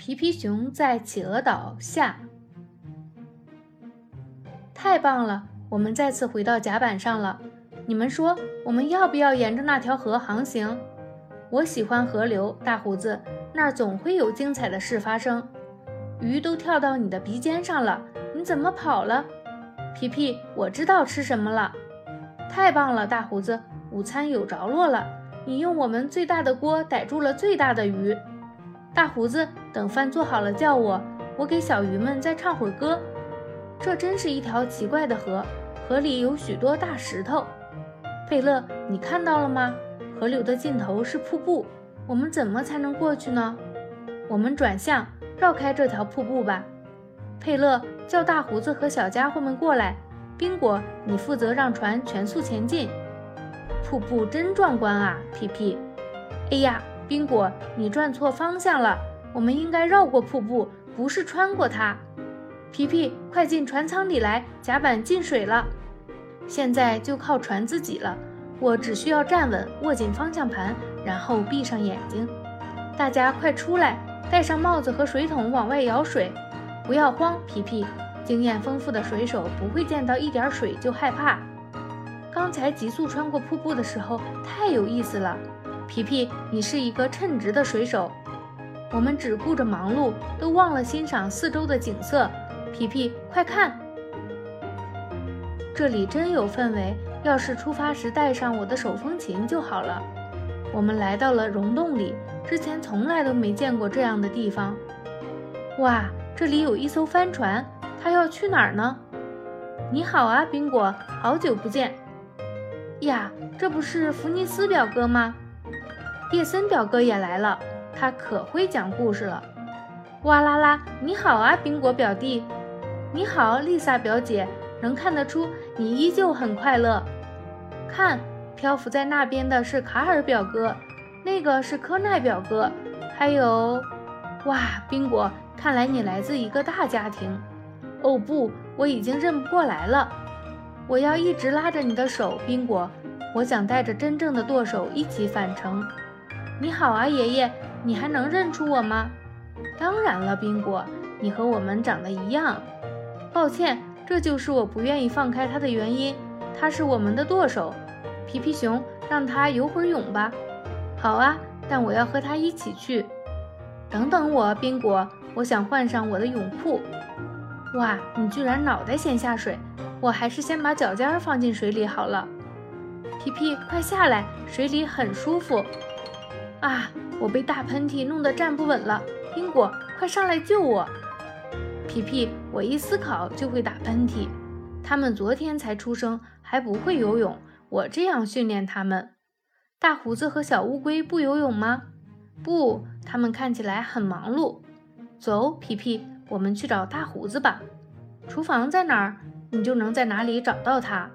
皮皮熊在企鹅岛下，太棒了！我们再次回到甲板上了。你们说，我们要不要沿着那条河航行？我喜欢河流，大胡子，那儿总会有精彩的事发生。鱼都跳到你的鼻尖上了，你怎么跑了？皮皮，我知道吃什么了。太棒了，大胡子，午餐有着落了。你用我们最大的锅逮住了最大的鱼。大胡子，等饭做好了叫我，我给小鱼们再唱会儿歌。这真是一条奇怪的河，河里有许多大石头。佩勒，你看到了吗？河流的尽头是瀑布，我们怎么才能过去呢？我们转向，绕开这条瀑布吧。佩勒，叫大胡子和小家伙们过来。宾果，你负责让船全速前进。瀑布真壮观啊，皮皮。哎呀！宾果，你转错方向了，我们应该绕过瀑布，不是穿过它。皮皮，快进船舱里来，甲板进水了。现在就靠船自己了，我只需要站稳，握紧方向盘，然后闭上眼睛。大家快出来，戴上帽子和水桶，往外舀水。不要慌，皮皮，经验丰富的水手不会见到一点水就害怕。刚才急速穿过瀑布的时候，太有意思了。皮皮，你是一个称职的水手。我们只顾着忙碌，都忘了欣赏四周的景色。皮皮，快看，这里真有氛围。要是出发时带上我的手风琴就好了。我们来到了溶洞里，之前从来都没见过这样的地方。哇，这里有一艘帆船，它要去哪儿呢？你好啊，宾果，好久不见。呀，这不是福尼斯表哥吗？叶森表哥也来了，他可会讲故事了。哇啦啦，你好啊，宾果表弟。你好，丽萨表姐。能看得出你依旧很快乐。看，漂浮在那边的是卡尔表哥，那个是科奈表哥，还有……哇，宾果，看来你来自一个大家庭。哦不，我已经认不过来了。我要一直拉着你的手，宾果。我想带着真正的舵手一起返程。你好啊，爷爷，你还能认出我吗？当然了，宾果，你和我们长得一样。抱歉，这就是我不愿意放开他的原因。他是我们的舵手，皮皮熊，让他游会儿泳吧。好啊，但我要和他一起去。等等我，宾果，我想换上我的泳裤。哇，你居然脑袋先下水，我还是先把脚尖放进水里好了。皮皮，快下来，水里很舒服。啊！我被大喷嚏弄得站不稳了，宾果，快上来救我！皮皮，我一思考就会打喷嚏。他们昨天才出生，还不会游泳，我这样训练他们。大胡子和小乌龟不游泳吗？不，他们看起来很忙碌。走，皮皮，我们去找大胡子吧。厨房在哪儿？你就能在哪里找到它。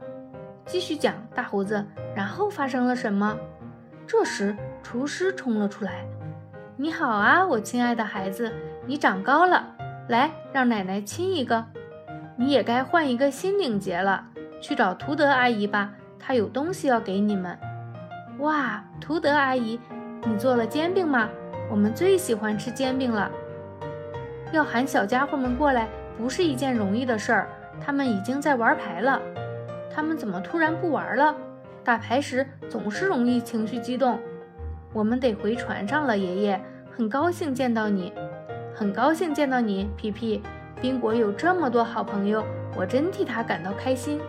继续讲，大胡子。然后发生了什么？这时，厨师冲了出来。“你好啊，我亲爱的孩子，你长高了，来，让奶奶亲一个。你也该换一个新领结了，去找图德阿姨吧，她有东西要给你们。”哇，图德阿姨，你做了煎饼吗？我们最喜欢吃煎饼了。要喊小家伙们过来，不是一件容易的事儿。他们已经在玩牌了。他们怎么突然不玩了？打牌时总是容易情绪激动，我们得回船上了。爷爷，很高兴见到你，很高兴见到你，皮皮。宾果有这么多好朋友，我真替他感到开心。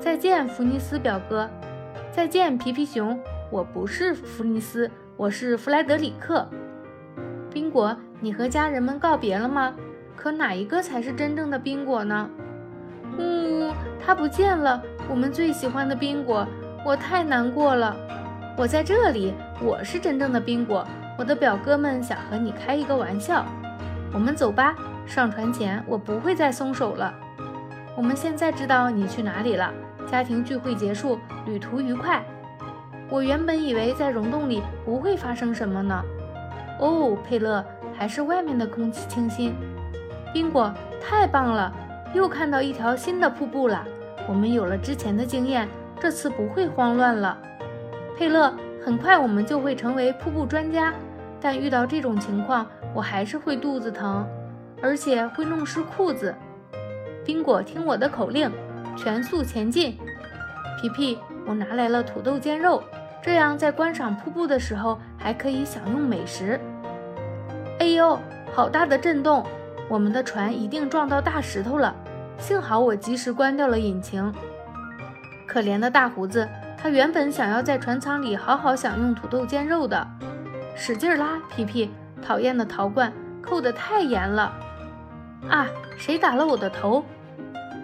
再见，福尼斯表哥。再见，皮皮熊。我不是福尼斯，我是弗莱德里克。宾果，你和家人们告别了吗？可哪一个才是真正的宾果呢？呜，他不见了。我们最喜欢的宾果，我太难过了。我在这里，我是真正的宾果。我的表哥们想和你开一个玩笑。我们走吧。上船前，我不会再松手了。我们现在知道你去哪里了。家庭聚会结束，旅途愉快。我原本以为在溶洞里不会发生什么呢。哦，佩勒，还是外面的空气清新。宾果，太棒了，又看到一条新的瀑布了。我们有了之前的经验，这次不会慌乱了。佩勒，很快我们就会成为瀑布专家。但遇到这种情况，我还是会肚子疼，而且会弄湿裤子。宾果，听我的口令，全速前进。皮皮，我拿来了土豆煎肉，这样在观赏瀑布的时候还可以享用美食。哎呦，好大的震动！我们的船一定撞到大石头了。幸好我及时关掉了引擎。可怜的大胡子，他原本想要在船舱里好好享用土豆煎肉的。使劲拉，皮皮！讨厌的陶罐扣得太严了。啊！谁打了我的头？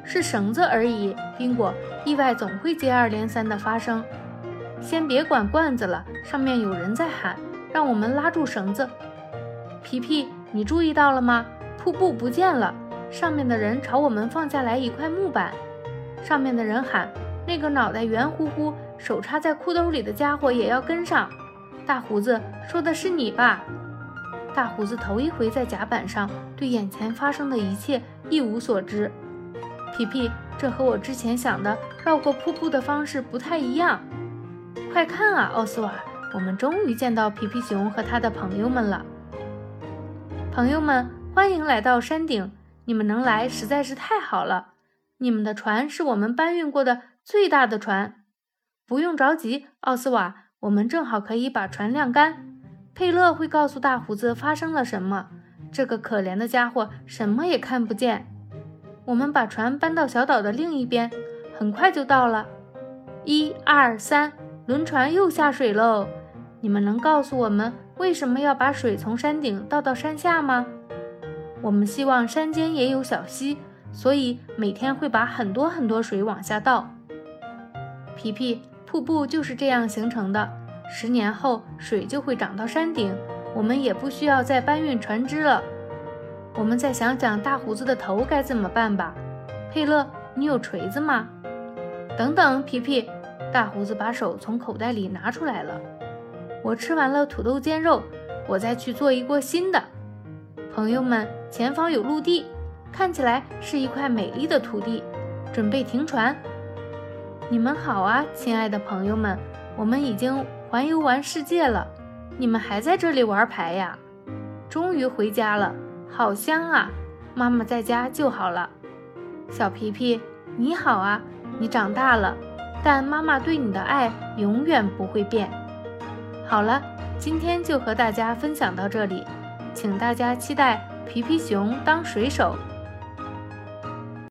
是绳子而已。宾果，意外总会接二连三的发生。先别管罐子了，上面有人在喊，让我们拉住绳子。皮皮，你注意到了吗？瀑布不见了。上面的人朝我们放下来一块木板，上面的人喊：“那个脑袋圆乎乎、手插在裤兜里的家伙也要跟上。”大胡子说的是你吧？大胡子头一回在甲板上，对眼前发生的一切一无所知。皮皮，这和我之前想的绕过瀑布的方式不太一样。快看啊，奥斯瓦，我们终于见到皮皮熊和他的朋友们了。朋友们，欢迎来到山顶。你们能来实在是太好了。你们的船是我们搬运过的最大的船。不用着急，奥斯瓦，我们正好可以把船晾干。佩勒会告诉大胡子发生了什么。这个可怜的家伙什么也看不见。我们把船搬到小岛的另一边，很快就到了。一二三，轮船又下水喽。你们能告诉我们为什么要把水从山顶倒到山下吗？我们希望山间也有小溪，所以每天会把很多很多水往下倒。皮皮，瀑布就是这样形成的。十年后，水就会涨到山顶，我们也不需要再搬运船只了。我们再想想大胡子的头该怎么办吧。佩勒，你有锤子吗？等等，皮皮，大胡子把手从口袋里拿出来了。我吃完了土豆煎肉，我再去做一锅新的。朋友们，前方有陆地，看起来是一块美丽的土地，准备停船。你们好啊，亲爱的朋友们，我们已经环游完世界了，你们还在这里玩牌呀？终于回家了，好香啊！妈妈在家就好了。小皮皮，你好啊，你长大了，但妈妈对你的爱永远不会变。好了，今天就和大家分享到这里。请大家期待皮皮熊当水手。